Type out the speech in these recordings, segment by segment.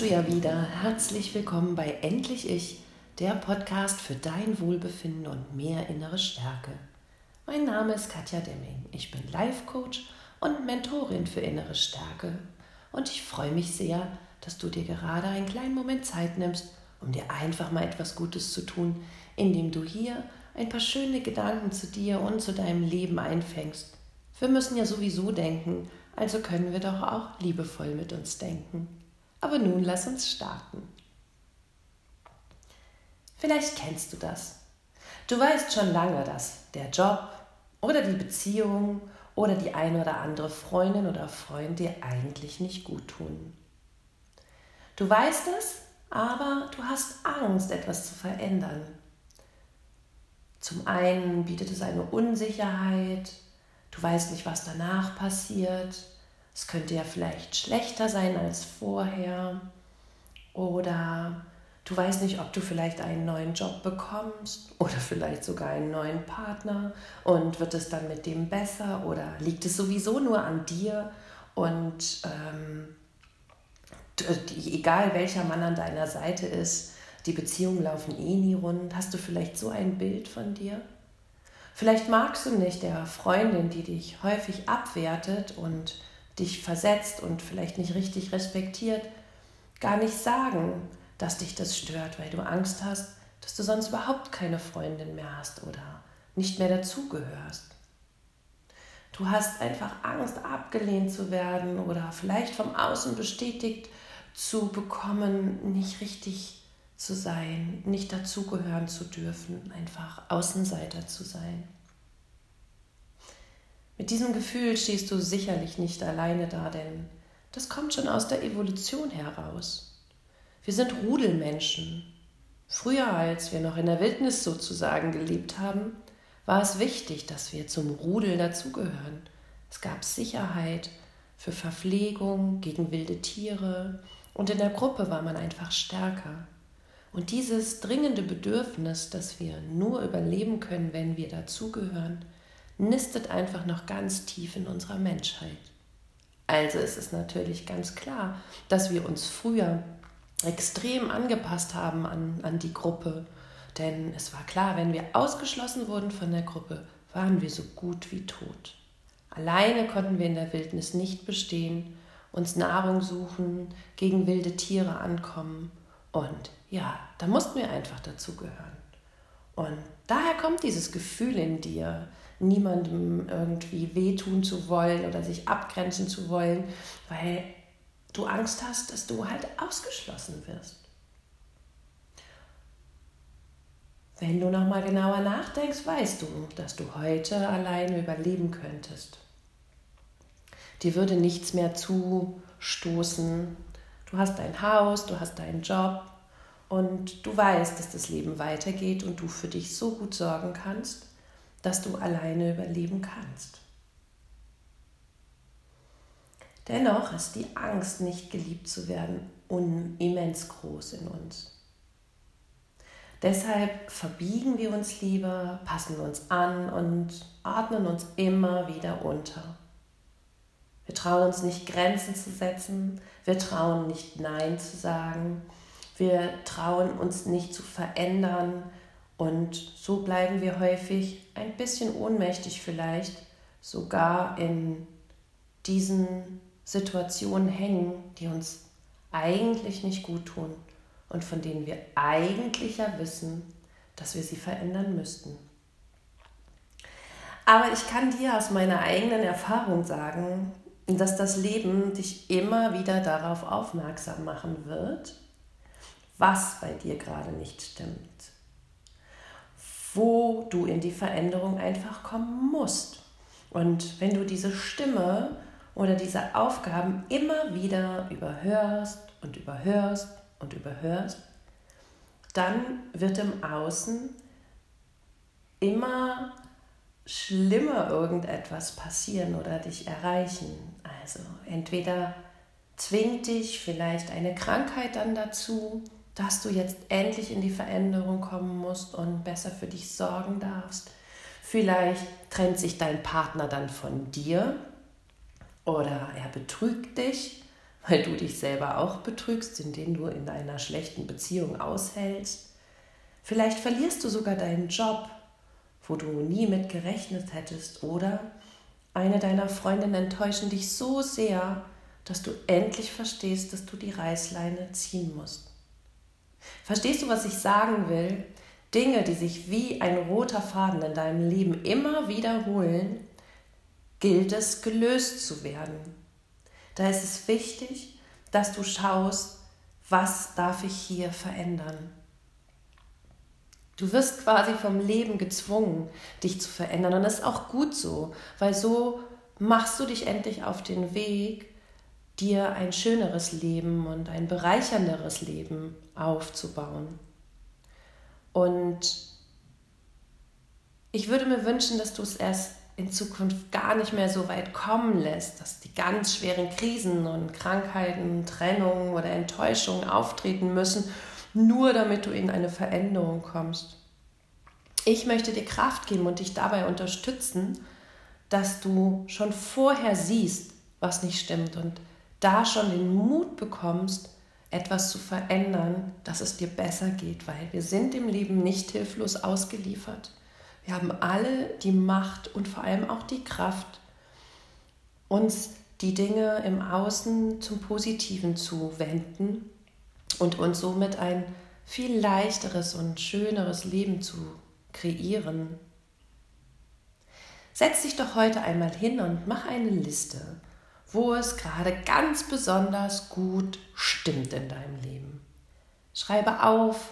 du ja wieder. Herzlich willkommen bei Endlich Ich, der Podcast für dein Wohlbefinden und mehr innere Stärke. Mein Name ist Katja Demming. Ich bin Life Coach und Mentorin für innere Stärke. Und ich freue mich sehr, dass du dir gerade einen kleinen Moment Zeit nimmst, um dir einfach mal etwas Gutes zu tun, indem du hier ein paar schöne Gedanken zu dir und zu deinem Leben einfängst. Wir müssen ja sowieso denken, also können wir doch auch liebevoll mit uns denken. Aber nun lass uns starten. Vielleicht kennst du das. Du weißt schon lange, dass der Job oder die Beziehung oder die eine oder andere Freundin oder Freund dir eigentlich nicht gut tun. Du weißt es, aber du hast Angst, etwas zu verändern. Zum einen bietet es eine Unsicherheit, du weißt nicht, was danach passiert, es könnte ja vielleicht schlechter sein als vorher. Oder du weißt nicht, ob du vielleicht einen neuen Job bekommst oder vielleicht sogar einen neuen Partner und wird es dann mit dem besser oder liegt es sowieso nur an dir und ähm, egal welcher Mann an deiner Seite ist, die Beziehungen laufen eh nie rund. Hast du vielleicht so ein Bild von dir? Vielleicht magst du nicht der Freundin, die dich häufig abwertet und dich versetzt und vielleicht nicht richtig respektiert, gar nicht sagen, dass dich das stört, weil du Angst hast, dass du sonst überhaupt keine Freundin mehr hast oder nicht mehr dazugehörst. Du hast einfach Angst, abgelehnt zu werden oder vielleicht vom Außen bestätigt zu bekommen, nicht richtig zu sein, nicht dazugehören zu dürfen, einfach Außenseiter zu sein. Mit diesem Gefühl stehst du sicherlich nicht alleine da, denn das kommt schon aus der Evolution heraus. Wir sind Rudelmenschen. Früher, als wir noch in der Wildnis sozusagen gelebt haben, war es wichtig, dass wir zum Rudel dazugehören. Es gab Sicherheit für Verpflegung gegen wilde Tiere und in der Gruppe war man einfach stärker. Und dieses dringende Bedürfnis, dass wir nur überleben können, wenn wir dazugehören, nistet einfach noch ganz tief in unserer Menschheit. Also ist es natürlich ganz klar, dass wir uns früher extrem angepasst haben an, an die Gruppe. Denn es war klar, wenn wir ausgeschlossen wurden von der Gruppe, waren wir so gut wie tot. Alleine konnten wir in der Wildnis nicht bestehen, uns Nahrung suchen, gegen wilde Tiere ankommen. Und ja, da mussten wir einfach dazugehören. Und daher kommt dieses Gefühl in dir, niemandem irgendwie wehtun zu wollen oder sich abgrenzen zu wollen, weil du Angst hast, dass du halt ausgeschlossen wirst. Wenn du nochmal genauer nachdenkst, weißt du, dass du heute alleine überleben könntest. Dir würde nichts mehr zustoßen. Du hast dein Haus, du hast deinen Job und du weißt, dass das Leben weitergeht und du für dich so gut sorgen kannst, dass du alleine überleben kannst. Dennoch ist die Angst, nicht geliebt zu werden, immens groß in uns. Deshalb verbiegen wir uns lieber, passen wir uns an und atmen uns immer wieder unter. Wir trauen uns nicht Grenzen zu setzen, wir trauen nicht Nein zu sagen, wir trauen uns nicht zu verändern, und so bleiben wir häufig ein bisschen ohnmächtig vielleicht, sogar in diesen Situationen hängen, die uns eigentlich nicht gut tun und von denen wir eigentlich ja wissen, dass wir sie verändern müssten. Aber ich kann dir aus meiner eigenen Erfahrung sagen, dass das Leben dich immer wieder darauf aufmerksam machen wird, was bei dir gerade nicht stimmt wo du in die Veränderung einfach kommen musst. Und wenn du diese Stimme oder diese Aufgaben immer wieder überhörst und überhörst und überhörst, dann wird im Außen immer schlimmer irgendetwas passieren oder dich erreichen. Also entweder zwingt dich vielleicht eine Krankheit dann dazu, dass du jetzt endlich in die Veränderung kommen musst und besser für dich sorgen darfst. Vielleicht trennt sich dein Partner dann von dir oder er betrügt dich, weil du dich selber auch betrügst, indem du in einer schlechten Beziehung aushältst. Vielleicht verlierst du sogar deinen Job, wo du nie mit gerechnet hättest, oder eine deiner Freundinnen enttäuschen dich so sehr, dass du endlich verstehst, dass du die Reißleine ziehen musst. Verstehst du, was ich sagen will? Dinge, die sich wie ein roter Faden in deinem Leben immer wiederholen, gilt es gelöst zu werden. Da ist es wichtig, dass du schaust, was darf ich hier verändern. Du wirst quasi vom Leben gezwungen, dich zu verändern. Und das ist auch gut so, weil so machst du dich endlich auf den Weg, dir ein schöneres Leben und ein bereichernderes Leben aufzubauen. Und ich würde mir wünschen, dass du es erst in Zukunft gar nicht mehr so weit kommen lässt, dass die ganz schweren Krisen und Krankheiten, Trennungen oder Enttäuschungen auftreten müssen, nur damit du in eine Veränderung kommst. Ich möchte dir Kraft geben und dich dabei unterstützen, dass du schon vorher siehst, was nicht stimmt und da schon den Mut bekommst, etwas zu verändern, dass es dir besser geht, weil wir sind im Leben nicht hilflos ausgeliefert. Wir haben alle die Macht und vor allem auch die Kraft, uns die Dinge im Außen zum Positiven zu wenden und uns somit ein viel leichteres und schöneres Leben zu kreieren. Setz dich doch heute einmal hin und mach eine Liste wo es gerade ganz besonders gut stimmt in deinem Leben. Schreibe auf,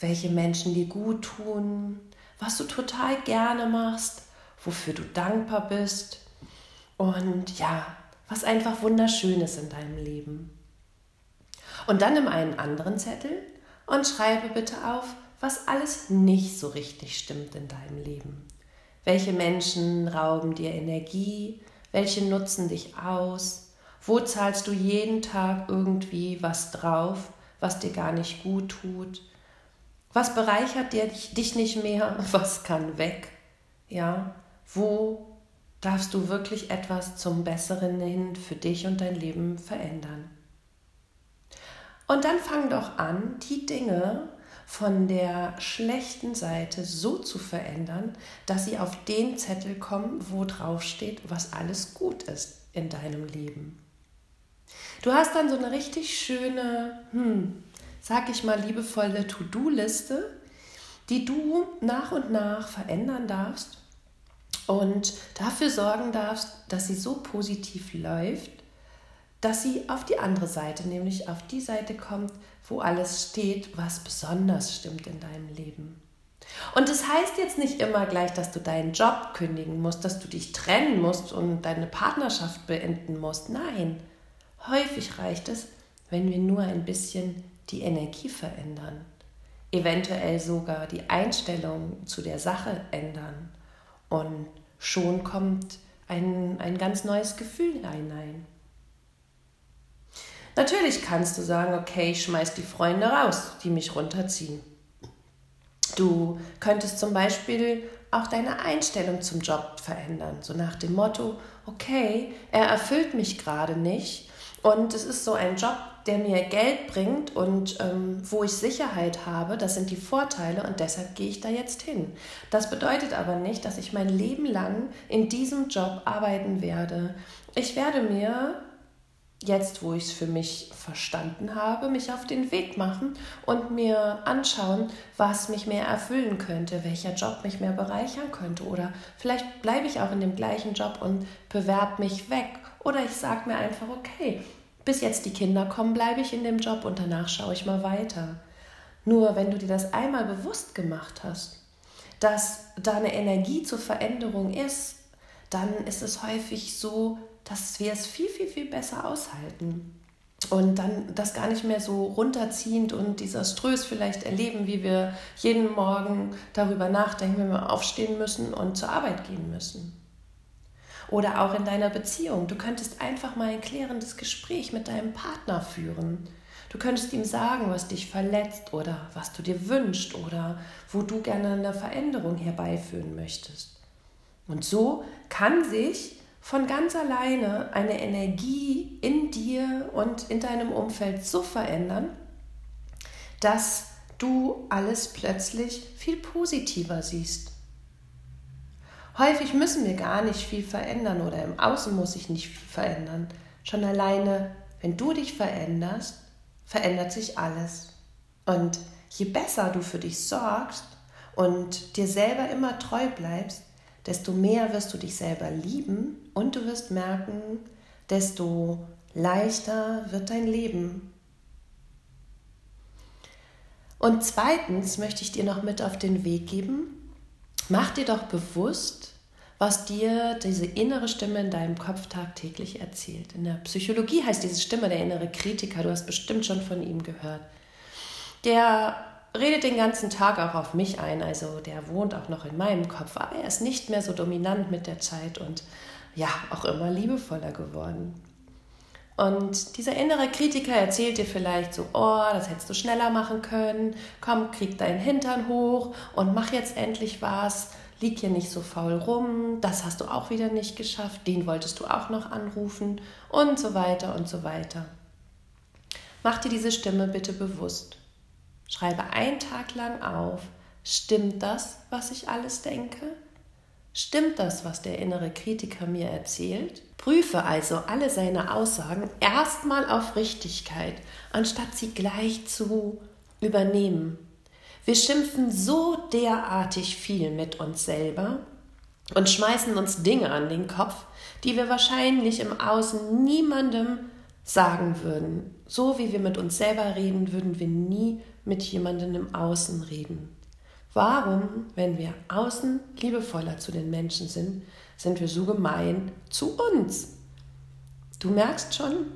welche Menschen dir gut tun, was du total gerne machst, wofür du dankbar bist und ja, was einfach wunderschön ist in deinem Leben. Und dann nimm einen anderen Zettel und schreibe bitte auf, was alles nicht so richtig stimmt in deinem Leben. Welche Menschen rauben dir Energie, welche nutzen dich aus? Wo zahlst du jeden Tag irgendwie was drauf, was dir gar nicht gut tut? Was bereichert dir, dich nicht mehr? Was kann weg? Ja, wo darfst du wirklich etwas zum Besseren hin für dich und dein Leben verändern? Und dann fang doch an, die Dinge, von der schlechten Seite so zu verändern, dass sie auf den Zettel kommen, wo drauf steht, was alles gut ist in deinem Leben. Du hast dann so eine richtig schöne, hm, sag ich mal, liebevolle To-Do-Liste, die du nach und nach verändern darfst und dafür sorgen darfst, dass sie so positiv läuft, dass sie auf die andere Seite, nämlich auf die Seite kommt, wo alles steht, was besonders stimmt in deinem Leben. Und das heißt jetzt nicht immer gleich, dass du deinen Job kündigen musst, dass du dich trennen musst und deine Partnerschaft beenden musst. Nein, häufig reicht es, wenn wir nur ein bisschen die Energie verändern, eventuell sogar die Einstellung zu der Sache ändern und schon kommt ein, ein ganz neues Gefühl hinein. Natürlich kannst du sagen, okay, ich schmeiß die Freunde raus, die mich runterziehen. Du könntest zum Beispiel auch deine Einstellung zum Job verändern, so nach dem Motto, okay, er erfüllt mich gerade nicht und es ist so ein Job, der mir Geld bringt und ähm, wo ich Sicherheit habe, das sind die Vorteile und deshalb gehe ich da jetzt hin. Das bedeutet aber nicht, dass ich mein Leben lang in diesem Job arbeiten werde. Ich werde mir jetzt, wo ich es für mich verstanden habe, mich auf den Weg machen und mir anschauen, was mich mehr erfüllen könnte, welcher Job mich mehr bereichern könnte. Oder vielleicht bleibe ich auch in dem gleichen Job und bewerbe mich weg. Oder ich sage mir einfach, okay, bis jetzt die Kinder kommen, bleibe ich in dem Job und danach schaue ich mal weiter. Nur wenn du dir das einmal bewusst gemacht hast, dass da eine Energie zur Veränderung ist, dann ist es häufig so, dass wir es viel, viel, viel besser aushalten. Und dann das gar nicht mehr so runterziehend und desaströs vielleicht erleben, wie wir jeden Morgen darüber nachdenken, wenn wir aufstehen müssen und zur Arbeit gehen müssen. Oder auch in deiner Beziehung. Du könntest einfach mal ein klärendes Gespräch mit deinem Partner führen. Du könntest ihm sagen, was dich verletzt oder was du dir wünschst oder wo du gerne eine Veränderung herbeiführen möchtest. Und so kann sich von ganz alleine eine Energie in dir und in deinem Umfeld so verändern, dass du alles plötzlich viel positiver siehst. Häufig müssen wir gar nicht viel verändern oder im Außen muss sich nicht viel verändern. Schon alleine, wenn du dich veränderst, verändert sich alles. Und je besser du für dich sorgst und dir selber immer treu bleibst, desto mehr wirst du dich selber lieben und du wirst merken, desto leichter wird dein Leben. Und zweitens möchte ich dir noch mit auf den Weg geben, mach dir doch bewusst, was dir diese innere Stimme in deinem Kopf tagtäglich erzählt. In der Psychologie heißt diese Stimme der innere Kritiker, du hast bestimmt schon von ihm gehört. Der redet den ganzen Tag auch auf mich ein, also der wohnt auch noch in meinem Kopf, aber er ist nicht mehr so dominant mit der Zeit und ja, auch immer liebevoller geworden. Und dieser innere Kritiker erzählt dir vielleicht so, oh, das hättest du schneller machen können, komm, krieg deinen Hintern hoch und mach jetzt endlich was, lieg hier nicht so faul rum, das hast du auch wieder nicht geschafft, den wolltest du auch noch anrufen. Und so weiter und so weiter. Mach dir diese Stimme bitte bewusst. Schreibe einen Tag lang auf, stimmt das, was ich alles denke? Stimmt das, was der innere Kritiker mir erzählt? Prüfe also alle seine Aussagen erstmal auf Richtigkeit, anstatt sie gleich zu übernehmen. Wir schimpfen so derartig viel mit uns selber und schmeißen uns Dinge an den Kopf, die wir wahrscheinlich im Außen niemandem sagen würden. So wie wir mit uns selber reden, würden wir nie mit jemandem im Außen reden. Warum, wenn wir außen liebevoller zu den Menschen sind, sind wir so gemein zu uns? Du merkst schon,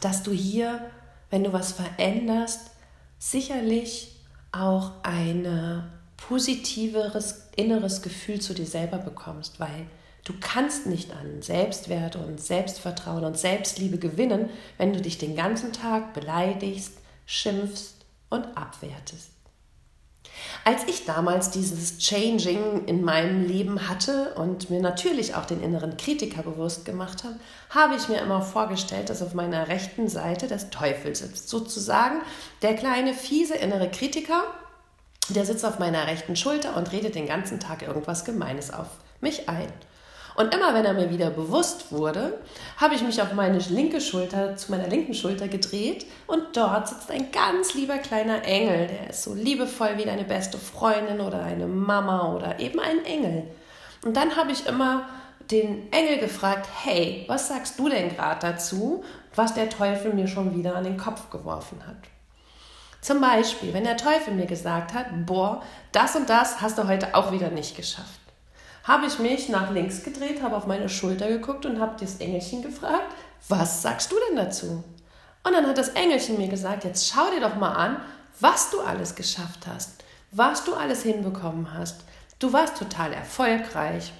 dass du hier, wenn du was veränderst, sicherlich auch ein positiveres inneres Gefühl zu dir selber bekommst, weil du kannst nicht an Selbstwert und Selbstvertrauen und Selbstliebe gewinnen, wenn du dich den ganzen Tag beleidigst, schimpfst und abwertest. Als ich damals dieses Changing in meinem Leben hatte und mir natürlich auch den inneren Kritiker bewusst gemacht habe, habe ich mir immer vorgestellt, dass auf meiner rechten Seite das Teufel sitzt. Sozusagen der kleine, fiese innere Kritiker, der sitzt auf meiner rechten Schulter und redet den ganzen Tag irgendwas Gemeines auf mich ein. Und immer wenn er mir wieder bewusst wurde, habe ich mich auf meine linke Schulter, zu meiner linken Schulter gedreht und dort sitzt ein ganz lieber kleiner Engel, der ist so liebevoll wie deine beste Freundin oder eine Mama oder eben ein Engel. Und dann habe ich immer den Engel gefragt, hey, was sagst du denn gerade dazu, was der Teufel mir schon wieder an den Kopf geworfen hat? Zum Beispiel, wenn der Teufel mir gesagt hat, boah, das und das hast du heute auch wieder nicht geschafft habe ich mich nach links gedreht, habe auf meine Schulter geguckt und habe das Engelchen gefragt, was sagst du denn dazu? Und dann hat das Engelchen mir gesagt, jetzt schau dir doch mal an, was du alles geschafft hast, was du alles hinbekommen hast. Du warst total erfolgreich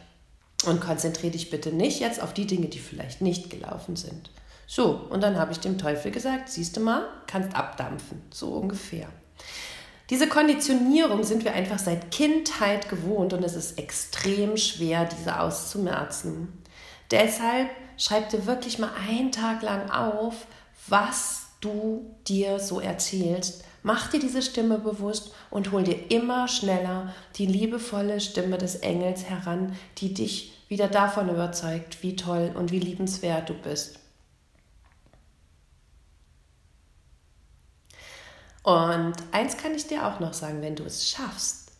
und konzentriere dich bitte nicht jetzt auf die Dinge, die vielleicht nicht gelaufen sind. So, und dann habe ich dem Teufel gesagt, siehst du mal, kannst abdampfen, so ungefähr. Diese Konditionierung sind wir einfach seit Kindheit gewohnt und es ist extrem schwer, diese auszumerzen. Deshalb schreib dir wirklich mal einen Tag lang auf, was du dir so erzählst. Mach dir diese Stimme bewusst und hol dir immer schneller die liebevolle Stimme des Engels heran, die dich wieder davon überzeugt, wie toll und wie liebenswert du bist. Und eins kann ich dir auch noch sagen, wenn du es schaffst,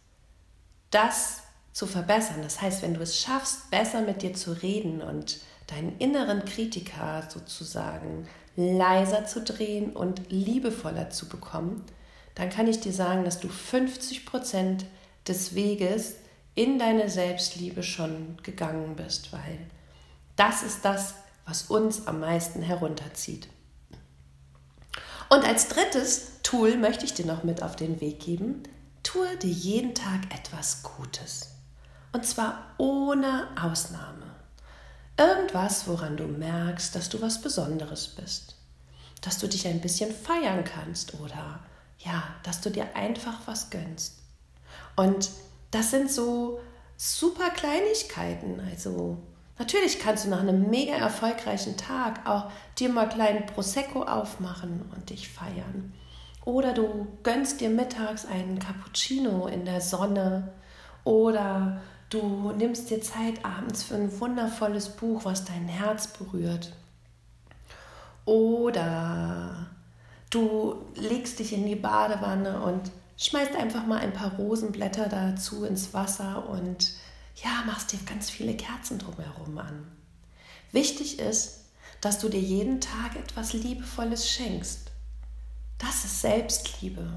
das zu verbessern, das heißt, wenn du es schaffst, besser mit dir zu reden und deinen inneren Kritiker sozusagen leiser zu drehen und liebevoller zu bekommen, dann kann ich dir sagen, dass du 50 Prozent des Weges in deine Selbstliebe schon gegangen bist, weil das ist das, was uns am meisten herunterzieht. Und als drittes Tool möchte ich dir noch mit auf den Weg geben, tue dir jeden Tag etwas Gutes. Und zwar ohne Ausnahme. Irgendwas, woran du merkst, dass du was Besonderes bist. Dass du dich ein bisschen feiern kannst oder ja, dass du dir einfach was gönnst. Und das sind so super Kleinigkeiten. Also Natürlich kannst du nach einem mega erfolgreichen Tag auch dir mal kleinen Prosecco aufmachen und dich feiern. Oder du gönnst dir mittags einen Cappuccino in der Sonne. Oder du nimmst dir Zeit abends für ein wundervolles Buch, was dein Herz berührt. Oder du legst dich in die Badewanne und schmeißt einfach mal ein paar Rosenblätter dazu ins Wasser und ja, machst dir ganz viele Kerzen drumherum an. Wichtig ist, dass du dir jeden Tag etwas Liebevolles schenkst. Das ist Selbstliebe.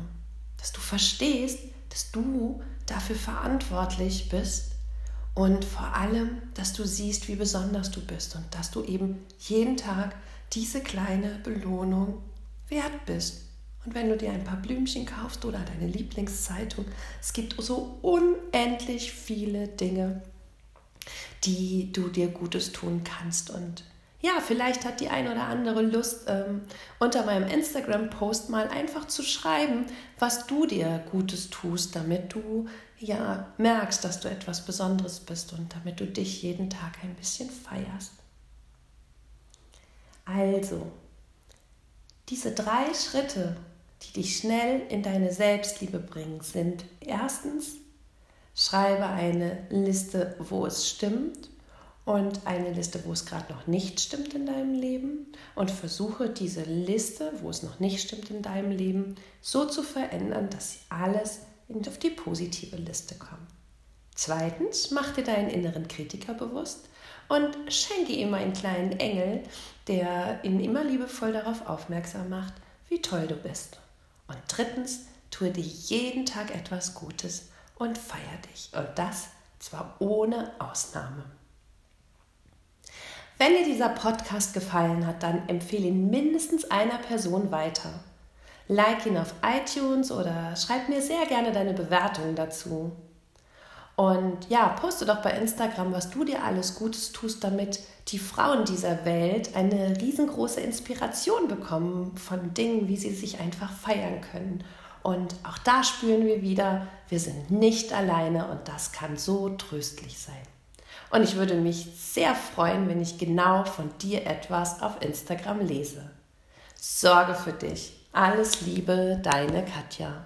Dass du verstehst, dass du dafür verantwortlich bist und vor allem, dass du siehst, wie besonders du bist und dass du eben jeden Tag diese kleine Belohnung wert bist. Und wenn du dir ein paar Blümchen kaufst oder deine Lieblingszeitung, es gibt so unendlich viele Dinge, die du dir Gutes tun kannst. Und ja, vielleicht hat die ein oder andere Lust, ähm, unter meinem Instagram-Post mal einfach zu schreiben, was du dir Gutes tust, damit du ja merkst, dass du etwas Besonderes bist und damit du dich jeden Tag ein bisschen feierst. Also, diese drei Schritte, die dich schnell in deine Selbstliebe bringen, sind erstens, schreibe eine Liste, wo es stimmt und eine Liste, wo es gerade noch nicht stimmt in deinem Leben und versuche diese Liste, wo es noch nicht stimmt in deinem Leben, so zu verändern, dass alles auf die positive Liste kommt. Zweitens, mach dir deinen inneren Kritiker bewusst und schenke ihm einen kleinen Engel, der ihn immer liebevoll darauf aufmerksam macht, wie toll du bist. Und drittens, tue dir jeden Tag etwas Gutes und feier dich. Und das zwar ohne Ausnahme. Wenn dir dieser Podcast gefallen hat, dann empfehle ihn mindestens einer Person weiter. Like ihn auf iTunes oder schreib mir sehr gerne deine Bewertung dazu. Und ja, poste doch bei Instagram, was du dir alles Gutes tust, damit die Frauen dieser Welt eine riesengroße Inspiration bekommen von Dingen, wie sie sich einfach feiern können. Und auch da spüren wir wieder, wir sind nicht alleine und das kann so tröstlich sein. Und ich würde mich sehr freuen, wenn ich genau von dir etwas auf Instagram lese. Sorge für dich. Alles Liebe, deine Katja.